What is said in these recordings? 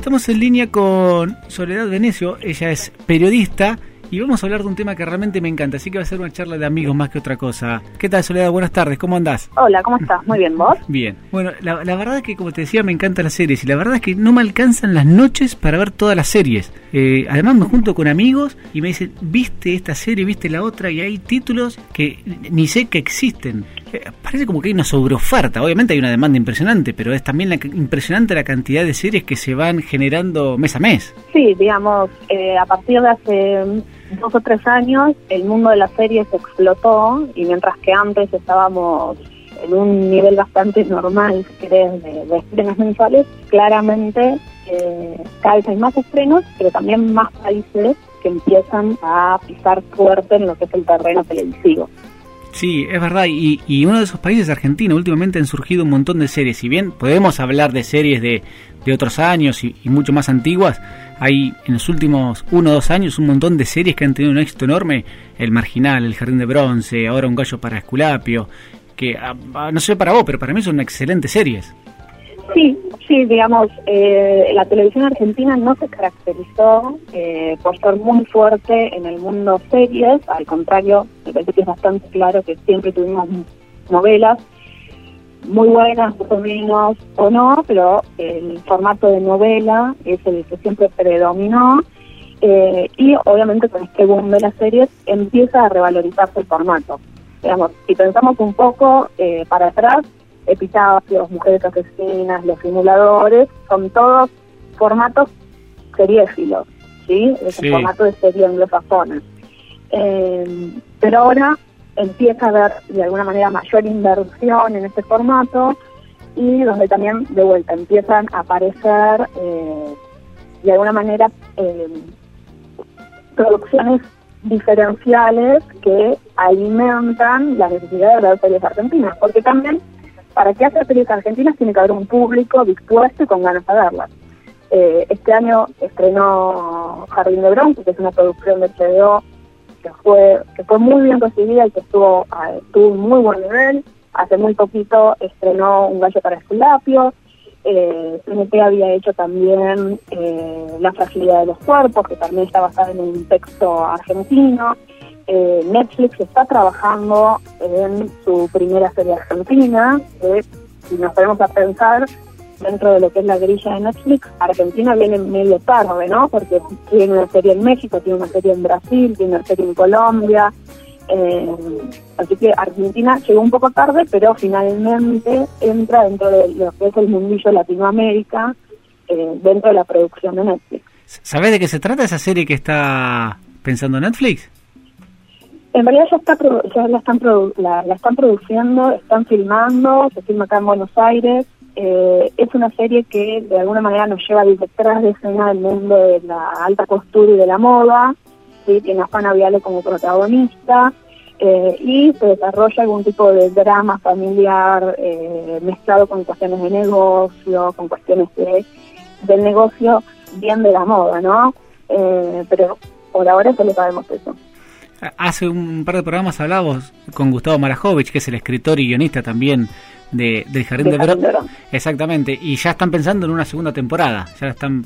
Estamos en línea con Soledad Venecio, ella es periodista y vamos a hablar de un tema que realmente me encanta, así que va a ser una charla de amigos más que otra cosa. ¿Qué tal, Soledad? Buenas tardes, ¿cómo andás? Hola, ¿cómo estás? Muy bien, ¿vos? Bien. Bueno, la, verdad es que, como te decía, me encantan las series y la verdad es que no me alcanzan las noches para ver todas las series. Eh, además, me junto con amigos y me dicen, ¿viste esta serie, viste la otra? Y hay títulos que ni sé que existen. Eh, parece como que hay una sobreoferta. Obviamente hay una demanda impresionante, pero es también la, impresionante la cantidad de series que se van generando mes a mes. Sí, digamos, eh, a partir de hace dos o tres años el mundo de las series explotó y mientras que antes estábamos en un nivel bastante normal, si de, de estrenos mensuales, claramente eh, cada vez hay más estrenos, pero también más países que empiezan a pisar fuerte en lo que es el terreno televisivo. Sí, es verdad, y, y uno de esos países, Argentina, últimamente han surgido un montón de series. Si bien podemos hablar de series de, de otros años y, mucho más antiguas, hay en los últimos uno o dos años un montón de series que han tenido un éxito enorme. El Marginal, El Jardín de Bronce, ahora Un Gallo para Esculapio, que ah, ah, no sé para vos, pero para mí son excelentes series. Sí, sí, digamos, eh, la televisión argentina no se caracterizó eh, por ser muy fuerte en el mundo series, al contrario, me parece que es bastante claro que siempre tuvimos novelas muy buenas, más o menos, o no, pero el formato de novela es el que siempre predominó. Eh, y obviamente con este boom de las series empieza a revalorizarse el formato. Digamos, si pensamos un poco eh, para atrás, Epitafios, Mujeres Asesinas, Los Simuladores, son todos formatos seriéfilos, ¿sí? Es un formato de serie anglosajona. Eh, pero ahora empieza a haber de alguna manera mayor inversión en este formato y donde también de vuelta empiezan a aparecer eh, de alguna manera eh, producciones diferenciales que alimentan la necesidad de ver series argentinas, porque también para que hacer series argentinas tiene que haber un público dispuesto y con ganas de verlas. Eh, este año estrenó Jardín de Bronce, que es una producción de HBO que fue que fue muy bien recibida y que estuvo tuvo un muy buen nivel. Hace muy poquito estrenó Un gallo para Esculapio. Eh, CNT había hecho también eh, La fragilidad de los cuerpos, que también está basada en un texto argentino. Eh, Netflix está trabajando en su primera serie argentina, que si nos ponemos a pensar, dentro de lo que es la grilla de Netflix, Argentina viene medio tarde, ¿no? Porque tiene una serie en México, tiene una serie en Brasil, tiene una serie en Colombia. Eh, así que Argentina llegó un poco tarde, pero finalmente entra dentro de lo que es el mundillo Latinoamérica, eh, dentro de la producción de Netflix. ¿Sabes de qué se trata esa serie que está pensando Netflix? En realidad ya, está, ya la, están la, la están produciendo, están filmando, se filma acá en Buenos Aires, eh, es una serie que de alguna manera nos lleva detrás de escena del mundo de la alta costura y de la moda, ¿sí? tiene a Juana Viale como protagonista eh, y se desarrolla algún tipo de drama familiar eh, mezclado con cuestiones de negocio, con cuestiones de, del negocio bien de la moda, ¿no? pero por ahora solo sabemos eso. Hace un par de programas hablamos con Gustavo Marajovich, que es el escritor y guionista también de, del Jardín de, Verón. Exactamente, y ya están pensando en una segunda temporada, ya la están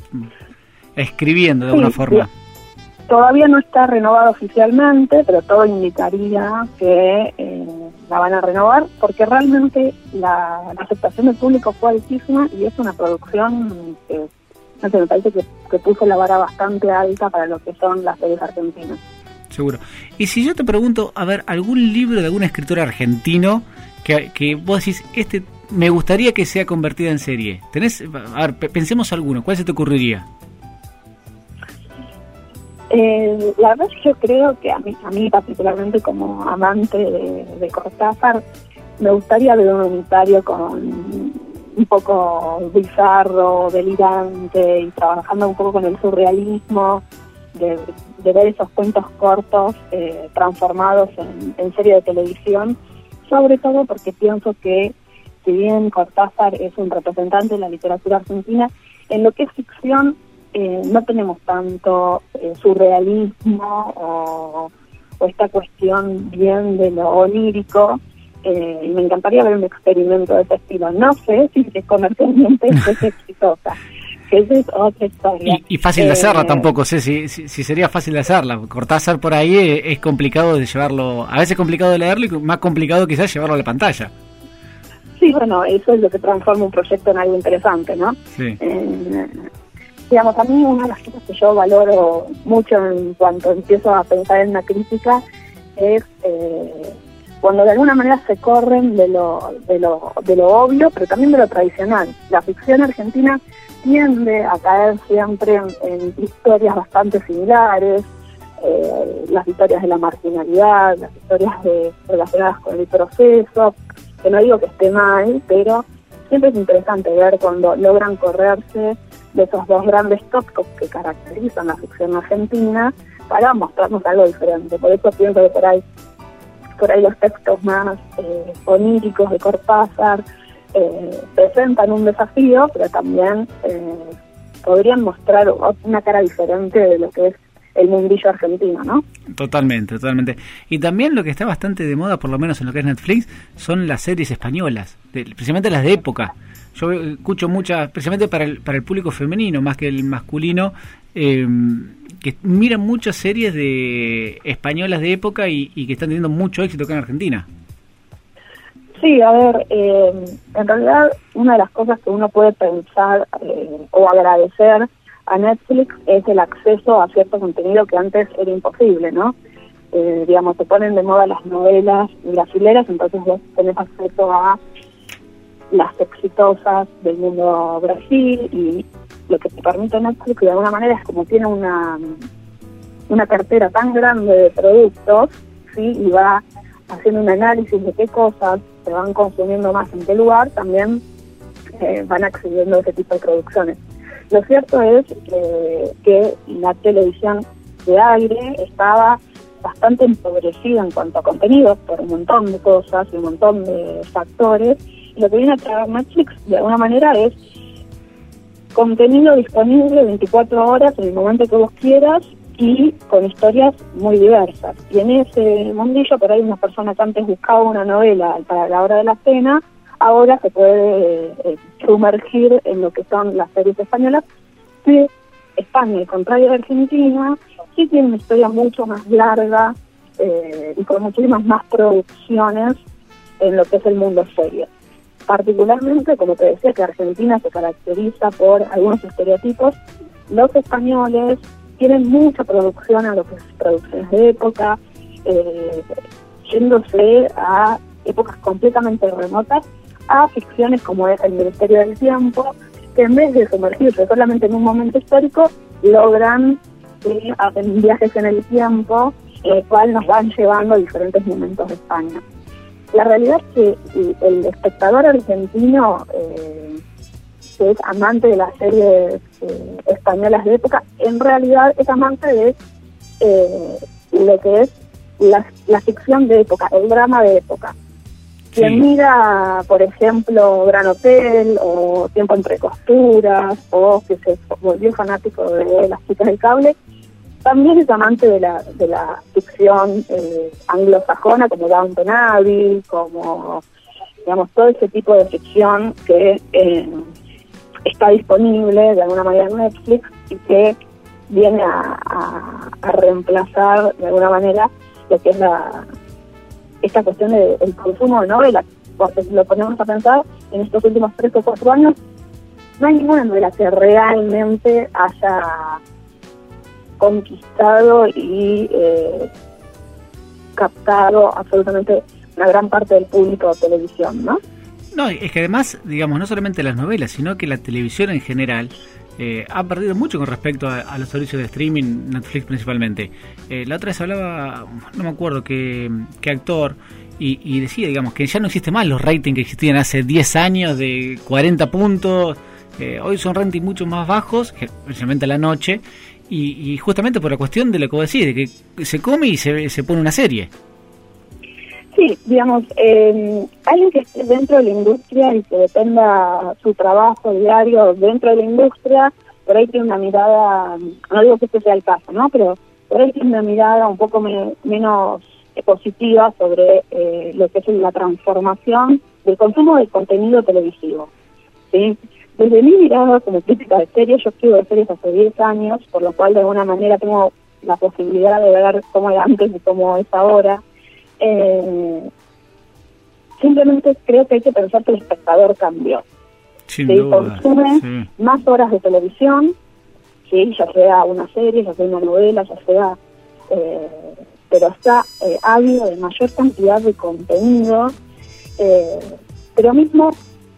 escribiendo de alguna forma. Todavía no está renovado oficialmente, pero todo indicaría que eh, la van a renovar, porque realmente la, aceptación del público fue altísima y es una producción que, no sé, me parece que, que puso la vara bastante alta para lo que son las series argentinas. Seguro. Y si yo te pregunto, a ver, algún libro de algún escritor argentino que, vos decís, este me gustaría que sea convertida en serie. ¿Tenés, a ver, pensemos alguno, ¿cuál se te ocurriría? Eh, la verdad que yo creo que a mí, a mí particularmente como amante de, de Cortázar, me gustaría ver un unitario con un poco bizarro, delirante y trabajando un poco con el surrealismo, de, ver esos cuentos cortos eh, transformados en, en serie de televisión sobre todo porque pienso que si bien Cortázar es un representante de la literatura argentina, en lo que es ficción eh, no tenemos tanto eh, surrealismo o, esta cuestión bien de lo onírico, eh, y me encantaría ver un experimento de ese estilo. No sé si es comercialmente es exitosa, esa es otra historia. Y, fácil de hacerla eh, tampoco, sé si, si, sería fácil de hacerla. Cortázar por ahí es, complicado de llevarlo, a veces complicado de leerlo y más complicado quizás llevarlo a la pantalla. Sí, bueno, eso es lo que transforma un proyecto en algo interesante, ¿no? Sí. Eh, digamos, a mí una de las cosas que yo valoro mucho en cuanto empiezo a pensar en una crítica es eh, cuando de alguna manera se corren de lo, de, lo, de lo obvio, pero también de lo tradicional. La ficción argentina tiende a caer siempre en, historias bastante similares, eh, las historias de la marginalidad, las historias de, relacionadas con el proceso, que no digo que esté mal, pero siempre es interesante ver cuando logran correrse de esos dos grandes tópicos que caracterizan la ficción argentina para mostrarnos algo diferente. Por eso pienso que por ahí, por ahí los textos más eh, oníricos de Cortázar eh, presentan un desafío, pero también eh, podrían mostrar una cara diferente de lo que es el mundillo argentino, ¿no? Totalmente, totalmente. Y también lo que está bastante de moda, por lo menos en lo que es Netflix, son las series españolas, precisamente las de época. Yo escucho muchas, precisamente para el, público femenino más que el masculino, eh, que miran muchas series de españolas de época y, que están teniendo mucho éxito acá en Argentina. Sí, a ver, eh, en realidad una de las cosas que uno puede pensar eh, o agradecer a Netflix es el acceso a cierto contenido que antes era imposible, ¿no? digamos, se ponen de moda las novelas brasileras, entonces vos tenés acceso a las exitosas del mundo Brasil y lo que te permite Netflix de alguna manera es como tiene una, una cartera tan grande de productos ¿sí? y va haciendo un análisis de qué cosas se van consumiendo más en qué lugar, también eh, van accediendo a ese tipo de producciones. Lo cierto es que la televisión de aire estaba bastante empobrecida en cuanto a contenidos por un montón de cosas y un montón de factores lo que viene a traer Netflix de alguna manera es contenido disponible 24 horas en el momento que vos quieras y con historias muy diversas. Y en ese mundillo, por ahí una persona que antes buscaba una novela para la hora de la cena, ahora se puede eh, sumergir en lo que son las series españolas, que España, al contrario de Argentina, sí tiene una historia mucho más larga eh, y con muchísimas más producciones en lo que es el serie. serio particularmente, como te decía, que Argentina se caracteriza por algunos estereotipos, los españoles tienen mucha producción a lo que es producciones de época, eh, yéndose a épocas completamente remotas, a ficciones como es El Ministerio del Tiempo, que en vez de sumergirse solamente en un momento histórico, logran eh, hacer viajes en el tiempo, el cual nos van llevando a diferentes momentos de España. La realidad es que el espectador argentino, eh, que es amante de las series eh, españolas de época, en realidad es amante de eh, lo que es la, ficción de época, el drama de época. Quien mira, por ejemplo, Gran Hotel o Tiempo entre costuras o que se volvió fanático de las chicas del cable, también es amante de la, de la ficción eh, anglosajona como Downton Abbey, como digamos todo ese tipo de ficción que eh, está disponible de alguna manera en Netflix y que viene a, reemplazar de alguna manera lo que es la esta cuestión del consumo de novelas. Porque si lo ponemos a pensar, en estos últimos tres o cuatro años no hay ninguna novela que realmente haya conquistado y eh, captado absolutamente una gran parte del público de televisión, ¿no? No, es que además, digamos, no solamente las novelas, sino que la televisión en general eh, ha perdido mucho con respecto a, los servicios de streaming, Netflix principalmente. Eh, la otra vez hablaba, no me acuerdo qué, actor, y, decía, digamos, que ya no existe más los ratings que existían hace 10 años de 40 puntos. hoy son ratings mucho más bajos, especialmente a la noche, y, justamente por la cuestión de lo que vos decís, de que se come y se, se pone una serie. Sí, digamos, eh, alguien que esté dentro de la industria y que dependa su trabajo diario dentro de la industria, por ahí tiene una mirada, no digo que este sea el caso, ¿no? Pero por ahí tiene una mirada un poco menos positiva sobre eh, lo que es la transformación del consumo de contenido televisivo. ¿sí? desde mi mirada como crítica de series, yo escribo de series hace 10 años, por lo cual de alguna manera tengo la posibilidad de ver cómo era antes y cómo es ahora. Eh, simplemente creo que hay que pensar que el espectador cambió. Sin ¿sí? duda, Consume sí. más horas de televisión, ¿sí? ya sea una serie, ya sea una novela, ya sea... eh, pero está eh, ávido de mayor cantidad de contenido, eh, pero mismo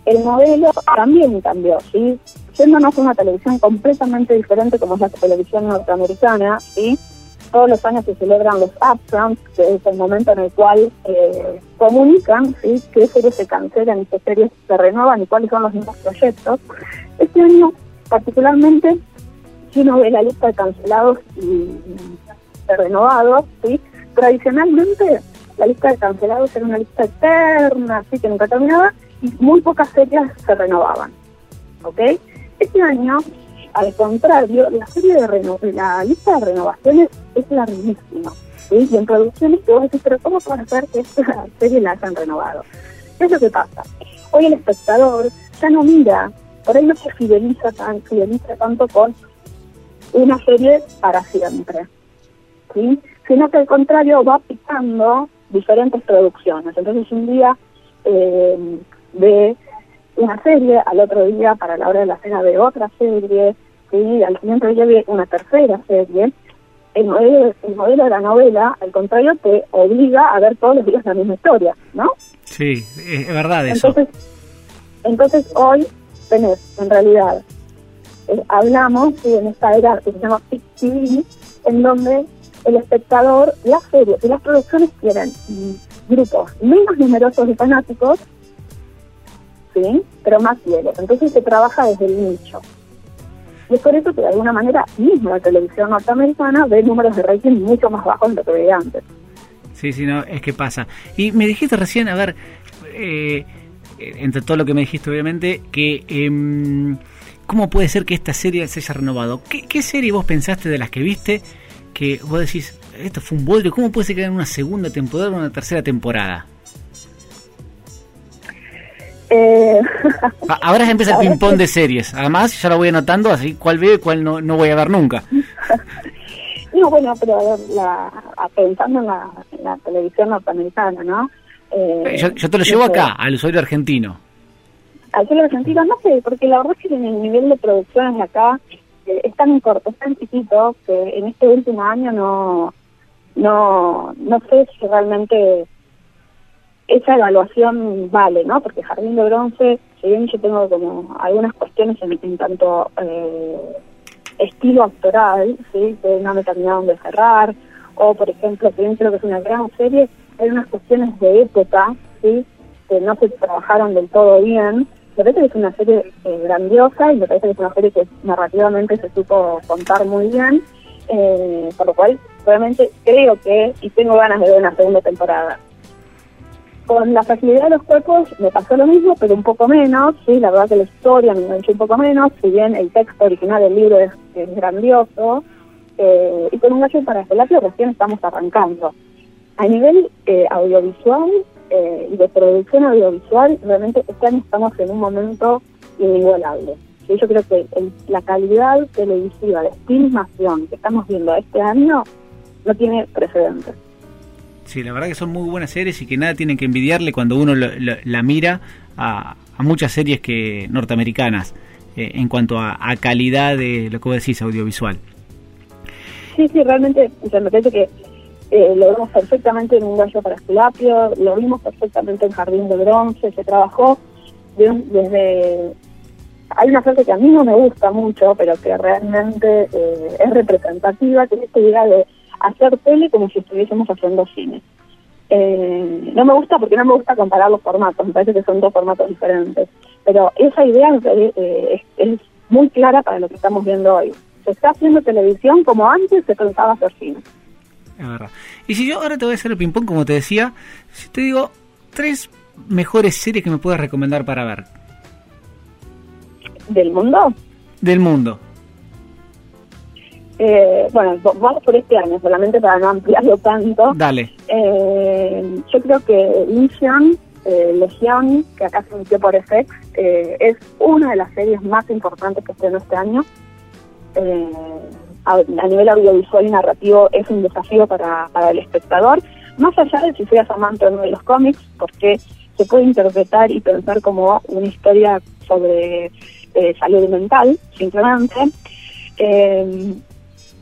el modelo también cambió, ¿sí? Yéndonos a una televisión completamente diferente como es la televisión norteamericana, ¿sí? Todos los años se celebran los upfronts, que es el momento en el cual eh, comunican ¿sí? qué series se cancelan qué series se renuevan y cuáles son los nuevos proyectos. Este año, particularmente, si uno ve la lista de cancelados y de renovados, ¿sí? tradicionalmente la lista de cancelados era una lista eterna, así que nunca terminaba, y muy pocas series se renovaban. ¿Ok? Este año, al contrario, la serie de reno la lista de renovaciones es larguísima. Y en producciones que vos decís, pero ¿cómo puede ser que esta serie la hayan renovado? ¿Qué es lo que pasa? Hoy el espectador ya no mira, por ahí no se fideliza, tan, fideliza tanto con una serie para siempre. Sino que al contrario va picando diferentes producciones. Entonces un día eh, ve una serie, al otro día para la hora de la cena ve otra serie, ¿sí? al siguiente día ve una tercera serie. El modelo, el modelo de la novela, al contrario, te obliga a ver todos los días la misma historia, ¿no? Sí, es verdad eso. Entonces, entonces hoy tenés, en realidad, eh, hablamos ¿sí? en esta era que se llama TV, en donde el espectador, las series y las producciones quieren mm, grupos menos numerosos de fanáticos, ¿sí? pero más fieles. Entonces se trabaja desde el nicho. Y es por eso que de alguna manera mismo la televisión norteamericana ve números de rating mucho más bajos de lo que veía antes. Sí, sí, no, es que pasa. Y me dijiste recién, a ver, eh, entre todo lo que me dijiste obviamente, que em, cómo puede ser que esta serie se haya renovado. ¿Qué, ¿Qué serie vos pensaste de las que viste que vos decís, esto fue un bodrio, ¿cómo puede ser que haya una segunda temporada o una tercera temporada? Eh, Ahora ya empieza el ping-pong de series. Además, ya lo voy anotando, así cuál veo y cuál no, no voy a ver nunca. no, bueno, pero a ver, la, pensando en la, en la televisión norteamericana, ¿no? Eh, Yo, yo te lo llevo no sé, acá, al usuario argentino. Al suelo argentino, no sé, porque la verdad es que en el nivel de producciones de acá eh, es tan corto, es tan chiquito, que en este último año no, no, no sé si realmente esa evaluación vale, ¿no? Porque Jardín de Bronce, si bien yo tengo como algunas cuestiones en, tanto eh, estilo actoral, ¿sí? Que no me terminaron de cerrar, o por ejemplo, que bien creo que es una gran serie, hay unas cuestiones de época, ¿sí? Que no se trabajaron del todo bien. Me parece que es una serie eh, grandiosa y me parece que es una serie que narrativamente se supo contar muy bien, eh, por lo cual realmente creo que, y tengo ganas de ver una segunda temporada. Con la facilidad de los cuerpos me pasó lo mismo, pero un poco menos, sí, la verdad que la historia me enganchó un poco menos, si bien el texto original del libro es, es grandioso, eh, y con un gallo para Felapio recién estamos arrancando. A nivel eh, audiovisual eh, y de producción audiovisual, realmente este año estamos en un momento inigualable. Sí, yo creo que el- la calidad televisiva de filmación que estamos viendo este año no tiene precedentes. Sí, la verdad que son muy buenas series y que nada tienen que envidiarle cuando uno lo- lo- la mira a, a muchas series que norteamericanas eh, en cuanto a, a calidad de lo que vos decís audiovisual. Sí, sí, realmente, o sea, me parece que eh, lo vemos perfectamente en Un gallo para Esculapio, lo vimos perfectamente en Jardín de Bronce, se trabajó desde... Hay una frase que a mí no me gusta mucho, pero que realmente eh, es representativa, que es esta idea de hacer tele como si estuviésemos haciendo cine. Eh, no me gusta porque no me gusta comparar los formatos, me parece que son dos formatos diferentes. Pero esa idea eh, es, es muy clara para lo que estamos viendo hoy. Se está haciendo televisión como antes se pensaba hacer cine. Es verdad. Y si yo ahora te voy a hacer el ping-pong, como te decía, si te digo tres mejores series que me puedas recomendar para ver ¿Del mundo? del mundo. Eh, bueno, vamos por este año, solamente para no ampliarlo tanto. Dale. Eh, yo creo que Legion eh, Legión, que acá se emitió por FX, eh, es una de las series más importantes que estrenó este año. Eh, a, nivel audiovisual y narrativo es un desafío para, para el espectador, más allá de si seas amante o no de los cómics, porque se puede interpretar y pensar como una historia sobre salud mental, simplemente. Eh,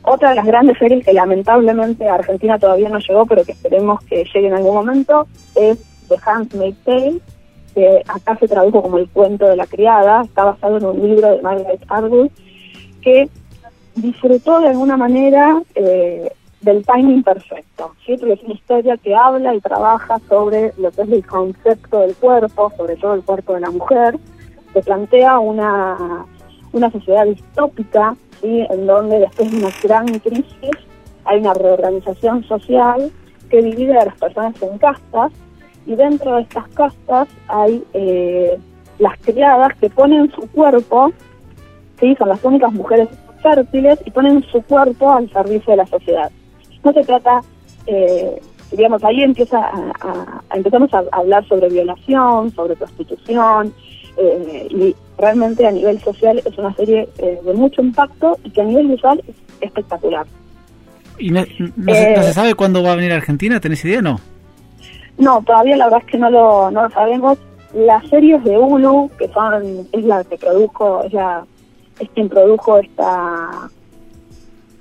otra de las grandes series que lamentablemente Argentina todavía no llegó, pero que esperemos que llegue en algún momento, es The Handmaid's Tale, que acá se tradujo como el cuento de la criada, está basado en un libro de Margaret Atwood, que disfrutó de alguna manera eh, del timing perfecto, ¿sí? porque es una historia que habla y trabaja sobre lo que es el concepto del cuerpo, sobre todo el cuerpo de la mujer, que plantea una, una sociedad distópica, ¿sí? en donde después de una gran crisis hay una reorganización social que divide a las personas en castas, y dentro de estas castas hay eh, las criadas que ponen su cuerpo, ¿sí? son las únicas mujeres fértiles y ponen su cuerpo al servicio de la sociedad no se trata, eh, digamos, ahí empieza a, empezamos a hablar sobre violación, sobre prostitución, eh, y realmente a nivel social es una serie eh, de mucho impacto y que a nivel visual es espectacular. ¿Y no, se, sabe cuándo va a venir a Argentina? ¿Tenés idea o no? No, todavía la verdad es que no lo, no lo sabemos. Las series de Hulu, que son, es la que produjo, es, la, es quien produjo esta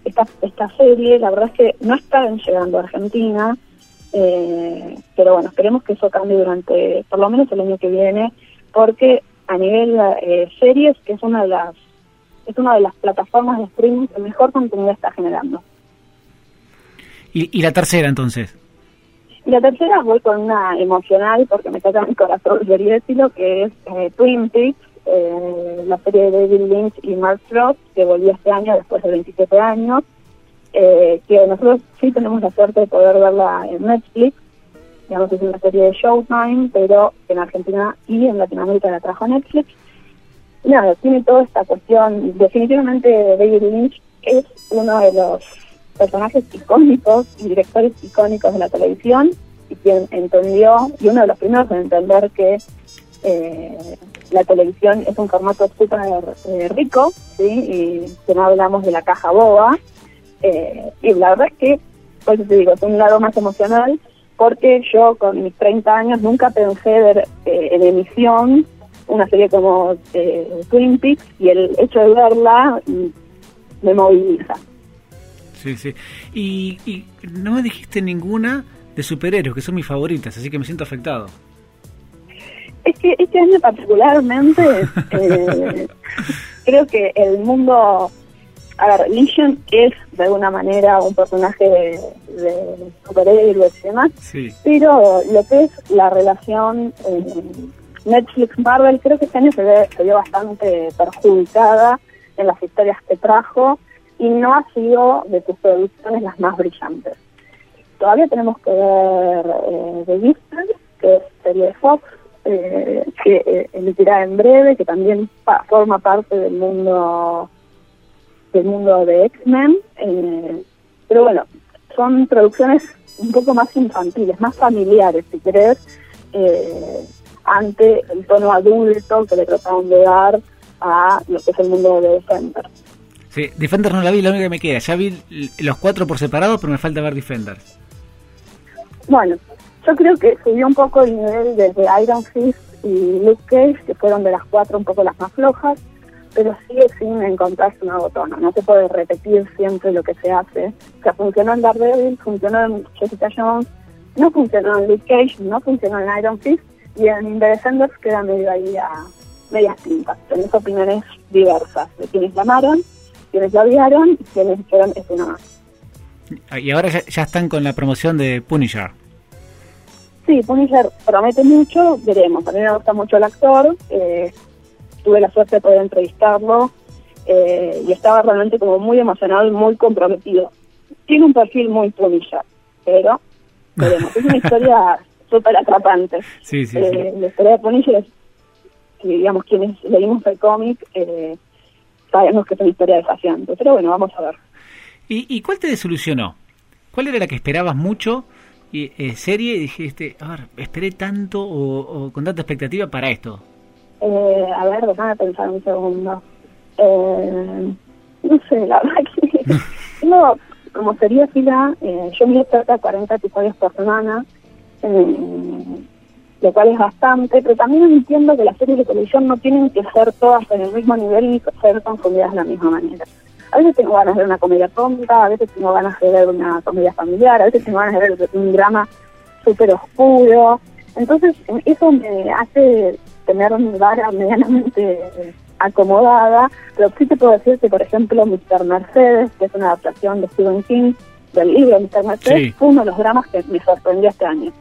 esta, esta serie, la verdad es que no están llegando a Argentina, eh, pero bueno, esperemos que eso cambie durante, por lo menos el año que viene, porque a nivel eh, series, que es una de las es una de las plataformas de streaming que mejor contenido está generando. ¿Y, y la tercera entonces? Y la tercera voy con una emocional porque me toca mi corazón, quería decirlo, que es eh, Twin Peaks, eh, la serie de David Lynch y Mark Frost, que volvió este año después de 27 años, eh, que nosotros sí tenemos la suerte de poder verla en Netflix, digamos es una serie de Showtime, pero en Argentina y en Latinoamérica la trajo Netflix. Nada, tiene toda esta cuestión, definitivamente David Lynch es uno de los personajes icónicos y directores icónicos de la televisión y quien entendió, y uno de los primeros en entender que eh, la televisión es un formato súper eh, rico, ¿sí? Y que no hablamos de la caja boba. Eh, y la verdad es que, por eso te digo, es un lado más emocional, porque yo con mis 30 años nunca pensé ver en emisión una serie como Twin Peaks y el hecho de verla me moviliza. Sí, sí. Y, y no me dijiste ninguna de superhéroes, que son mis favoritas, así que me siento afectado. Es que este año particularmente eh, creo que el mundo, a ver, Legion es de alguna manera un personaje de, de superhéroe y demás, pero lo que es la relación Netflix-Marvel creo que este año se, ve, se vio bastante perjudicada en las historias que trajo y no ha sido de sus producciones las más brillantes. Todavía tenemos que ver eh, The Gifted, que es serie de Fox, eh, que eh, emitirá en breve, que también forma parte del mundo del mundo de X-Men. Eh, pero bueno, son producciones un poco más infantiles, más familiares, si querés, eh, ante el tono adulto que le trataron de dar a lo que es el mundo de Defender. Sí, Defender no la vi, la única que me queda. Ya vi los cuatro por separado, pero me falta ver Defender. Bueno, yo creo que subió un poco el nivel desde Iron Fist y Luke Cage, que fueron de las cuatro un poco las más flojas, pero sigue sin encontrarse un nuevo tono. No se puede repetir siempre lo que se hace. O sea, funcionó en Daredevil, funcionó en Jessica Jones, no funcionó en Luke Cage, no funcionó en Iron Fist, y en The Descenders queda medio ahí a medias tintas. Tenés opiniones diversas de quienes la amaron, quienes la odiaron y quienes dijeron es una más. Y ahora ya, ya están con la promoción de Punisher. Sí, Punisher promete mucho, veremos. A mí me gusta mucho el actor, eh, tuve la suerte de poder entrevistarlo eh, y estaba realmente como muy emocionado y muy comprometido. Tiene un perfil muy Punisher, pero veremos. es una historia súper atrapante. Sí, sí, eh, La historia de Punisher es, digamos, quienes leímos el cómic, sabemos que es una historia desafiante. Pero bueno, vamos a ver. ¿Y, ¿Y cuál te desilusionó? ¿Cuál era la que esperabas mucho? eh, serie dijiste, a ver, esperé tanto o, con tanta expectativa para esto? Eh, a ver, déjame pensar un segundo. Eh, no sé, la verdad que no, como sería fila, eh, yo miro cerca de 40 episodios por semana, eh, lo cual es bastante, pero también entiendo que las series de televisión no tienen que ser todas en el mismo nivel y ser consumidas de la misma manera. A veces tengo ganas de ver una comedia tonta, a veces tengo ganas de ver una comedia familiar, a veces tengo ganas de ver un drama súper oscuro. Entonces, eso me hace tener una vara medianamente acomodada, pero sí te puedo decir que, por ejemplo, Mr. Mercedes, que es una adaptación de Stephen King, del libro Mr. Mercedes, fue uno de los dramas que me sorprendió este año.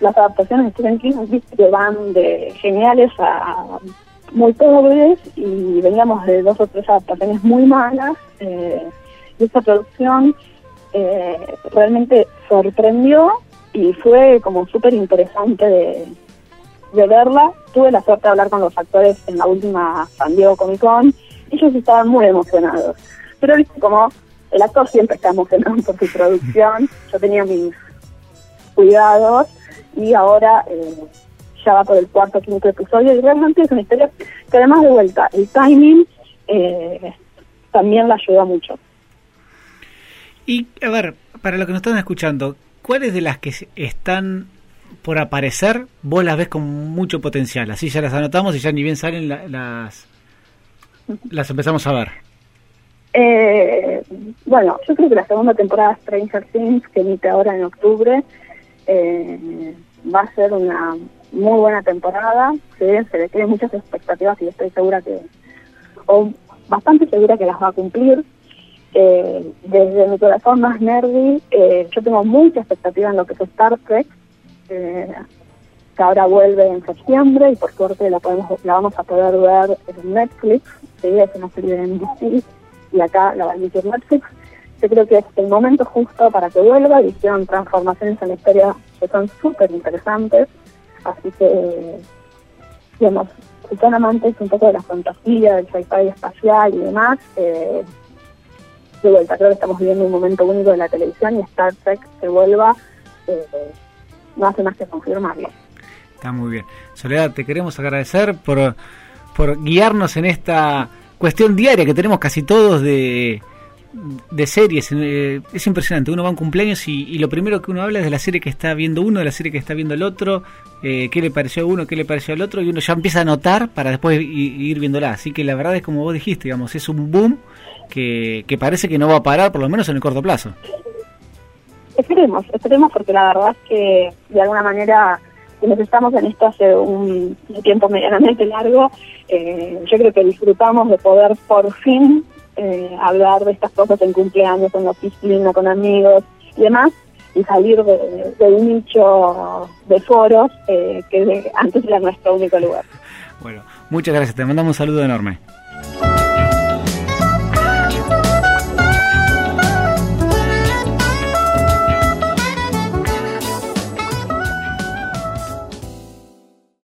Las adaptaciones de Stephen King que van de geniales a muy pobres y veníamos de dos o tres adaptaciones muy malas eh, y esta producción eh, realmente sorprendió y fue como súper interesante de, de verla. Tuve la suerte de hablar con los actores en la última San Diego Comic Con. Ellos estaban muy emocionados. Pero viste como el actor siempre está emocionado por su producción. Yo tenía mis cuidados y ahora eh, ya va por el cuarto o quinto episodio y realmente es una historia que además de vuelta, el timing eh, también la ayuda mucho. Y a ver, para los que nos están escuchando, ¿cuáles de las que están por aparecer, vos las ves con mucho potencial. Así ya las anotamos y ya ni bien salen las las empezamos a ver. Eh, bueno, yo creo que la segunda temporada de Stranger Things, que emite ahora en octubre, eh, va a ser una muy buena temporada. Se, se le tienen muchas expectativas y estoy segura que, o bastante segura que las va a cumplir. Eh, desde mi corazón más nerdy, yo tengo mucha expectativa en lo que es Star Trek que ahora vuelve en septiembre y por suerte la podemos la vamos a poder ver en Netflix, ¿sí? es una serie de NBC y acá la va a emitir Netflix. Yo creo que es el momento justo para que vuelva hicieron transformaciones en la historia que son súper interesantes, así que, digamos, si son amantes un poco de la fantasía, del sci-fi espacial y demás, eh, de vuelta, creo que estamos viviendo un momento único de la televisión y Star Trek que vuelva eh, no hace más que confirmarlo. Está muy bien. Soledad, te queremos agradecer por, por guiarnos en esta cuestión diaria que tenemos casi todos de, de series. Eh, es impresionante. Uno va a un cumpleaños y, lo primero que uno habla es de la serie que está viendo uno, de la serie que está viendo el otro, eh, qué le pareció a uno, qué le pareció al otro, y uno ya empieza a notar para después ir, viéndola. Así que la verdad es como vos dijiste, digamos, es un boom que, que parece que no va a parar, por lo menos en el corto plazo. Esperemos, esperemos porque la verdad es que de alguna manera quienes estamos en esto hace un, tiempo medianamente largo, eh, yo creo que disfrutamos de poder por fin eh, hablar de estas cosas en cumpleaños, en la oficina, con amigos y demás, y salir de, un nicho de foros eh, que antes era nuestro único lugar. Bueno, muchas gracias, te mandamos un saludo enorme.